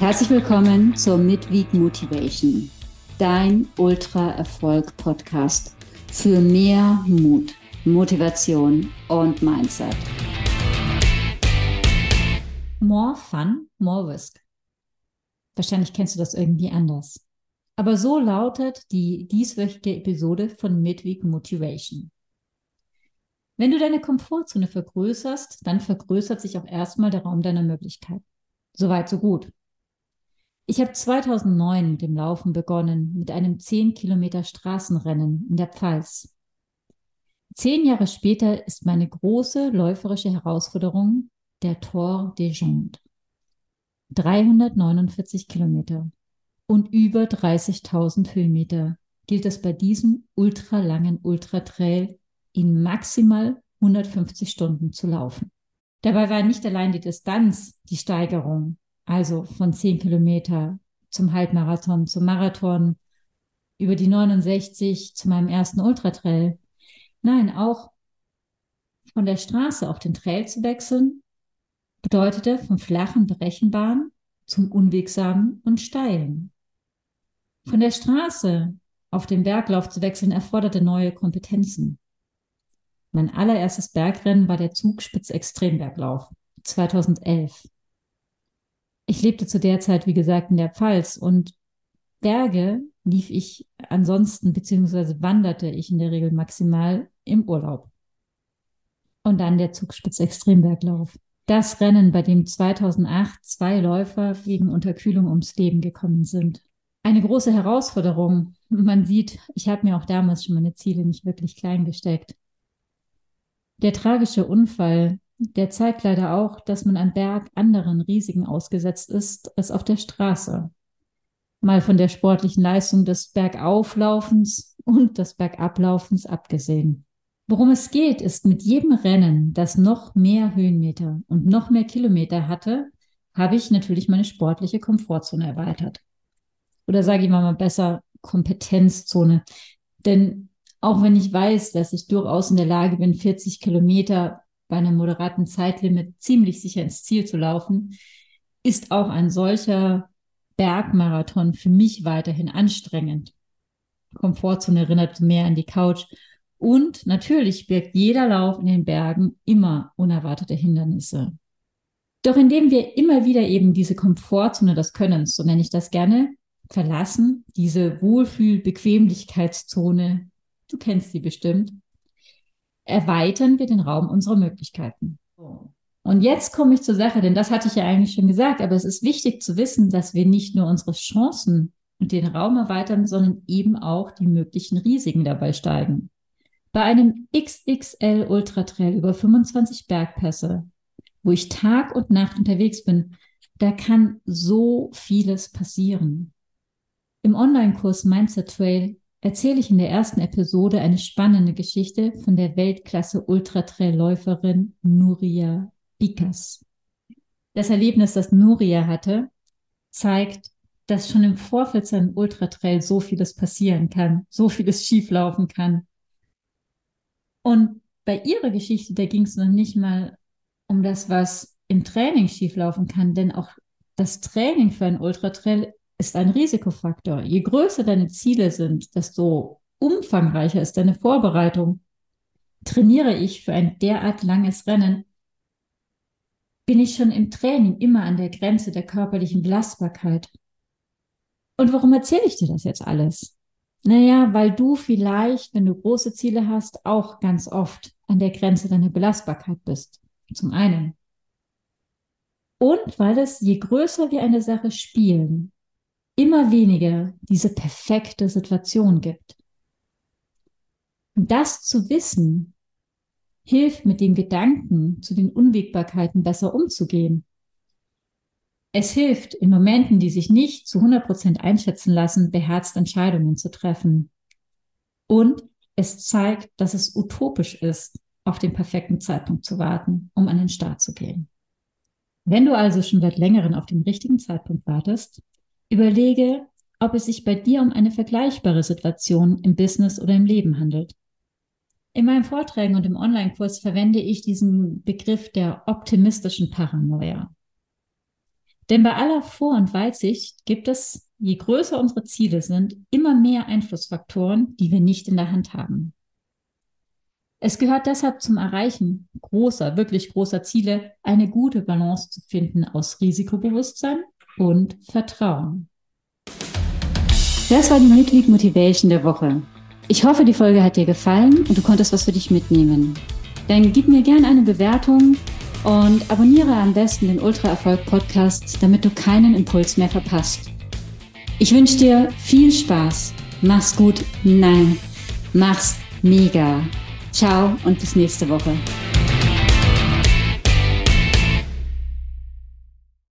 Herzlich willkommen zur Midweek Motivation, dein Ultra-Erfolg-Podcast für mehr Mut, Motivation und Mindset. More fun, more risk. Wahrscheinlich kennst du das irgendwie anders. Aber so lautet die dieswöchige Episode von Midweek Motivation. Wenn du deine Komfortzone vergrößerst, dann vergrößert sich auch erstmal der Raum deiner Möglichkeiten. Soweit, so gut. Ich habe 2009 mit dem Laufen begonnen, mit einem 10 Kilometer Straßenrennen in der Pfalz. Zehn Jahre später ist meine große läuferische Herausforderung der Tour des Jondes. 349 Kilometer und über 30.000 Höhenmeter gilt es bei diesem ultralangen Ultratrail in maximal 150 Stunden zu laufen. Dabei war nicht allein die Distanz die Steigerung, also von 10 Kilometer zum Halbmarathon, zum Marathon, über die 69 zu meinem ersten Ultratrail. Nein, auch von der Straße auf den Trail zu wechseln, bedeutete vom flachen, berechenbaren zum unwegsamen und steilen. Von der Straße auf den Berglauf zu wechseln erforderte neue Kompetenzen. Mein allererstes Bergrennen war der Zugspitz Extremberglauf 2011. Ich lebte zu der Zeit, wie gesagt, in der Pfalz und Berge lief ich ansonsten, beziehungsweise wanderte ich in der Regel maximal im Urlaub. Und dann der Zugspitz Extremberglauf. Das Rennen, bei dem 2008 zwei Läufer wegen Unterkühlung ums Leben gekommen sind. Eine große Herausforderung. Man sieht, ich habe mir auch damals schon meine Ziele nicht wirklich klein gesteckt. Der tragische Unfall der zeigt leider auch, dass man am Berg anderen Risiken ausgesetzt ist als auf der Straße. Mal von der sportlichen Leistung des Bergauflaufens und des Bergablaufens abgesehen. Worum es geht, ist mit jedem Rennen, das noch mehr Höhenmeter und noch mehr Kilometer hatte, habe ich natürlich meine sportliche Komfortzone erweitert. Oder sage ich mal besser Kompetenzzone. Denn auch wenn ich weiß, dass ich durchaus in der Lage bin, 40 Kilometer bei einem moderaten Zeitlimit ziemlich sicher ins Ziel zu laufen, ist auch ein solcher Bergmarathon für mich weiterhin anstrengend. Komfortzone erinnert mehr an die Couch. Und natürlich birgt jeder Lauf in den Bergen immer unerwartete Hindernisse. Doch indem wir immer wieder eben diese Komfortzone des Könnens, so nenne ich das gerne, verlassen, diese Wohlfühl-Bequemlichkeitszone, du kennst sie bestimmt, erweitern wir den Raum unserer Möglichkeiten. Und jetzt komme ich zur Sache, denn das hatte ich ja eigentlich schon gesagt, aber es ist wichtig zu wissen, dass wir nicht nur unsere Chancen und den Raum erweitern, sondern eben auch die möglichen Risiken dabei steigen. Bei einem XXL Ultra Trail über 25 Bergpässe, wo ich Tag und Nacht unterwegs bin, da kann so vieles passieren. Im Online-Kurs Mindset Trail erzähle ich in der ersten Episode eine spannende Geschichte von der Weltklasse Ultratrailläuferin Nuria Bikas. Das Erlebnis, das Nuria hatte, zeigt, dass schon im Vorfeld zu einem Ultratrail so vieles passieren kann, so vieles schieflaufen kann. Und bei ihrer Geschichte, da ging es noch nicht mal um das, was im Training schieflaufen kann, denn auch das Training für ein Ultratrail ist ein Risikofaktor. Je größer deine Ziele sind, desto umfangreicher ist deine Vorbereitung. Trainiere ich für ein derart langes Rennen, bin ich schon im Training immer an der Grenze der körperlichen Belastbarkeit. Und warum erzähle ich dir das jetzt alles? Naja, weil du vielleicht, wenn du große Ziele hast, auch ganz oft an der Grenze deiner Belastbarkeit bist. Zum einen. Und weil es, je größer wir eine Sache spielen, immer weniger diese perfekte Situation gibt. Und das zu wissen, hilft mit den Gedanken zu den Unwägbarkeiten besser umzugehen. Es hilft in Momenten, die sich nicht zu 100 Prozent einschätzen lassen, beherzt Entscheidungen zu treffen. Und es zeigt, dass es utopisch ist, auf den perfekten Zeitpunkt zu warten, um an den Start zu gehen. Wenn du also schon seit längerem auf den richtigen Zeitpunkt wartest, Überlege, ob es sich bei dir um eine vergleichbare Situation im Business oder im Leben handelt. In meinen Vorträgen und im Online-Kurs verwende ich diesen Begriff der optimistischen Paranoia. Denn bei aller Vor- und Weitsicht gibt es, je größer unsere Ziele sind, immer mehr Einflussfaktoren, die wir nicht in der Hand haben. Es gehört deshalb zum Erreichen großer, wirklich großer Ziele, eine gute Balance zu finden aus Risikobewusstsein und Vertrauen. Das war die Mitglied Motivation der Woche. Ich hoffe, die Folge hat dir gefallen und du konntest was für dich mitnehmen. Dann gib mir gerne eine Bewertung und abonniere am besten den Ultra Erfolg Podcast, damit du keinen Impuls mehr verpasst. Ich wünsche dir viel Spaß. Mach's gut. Nein, mach's mega. Ciao und bis nächste Woche.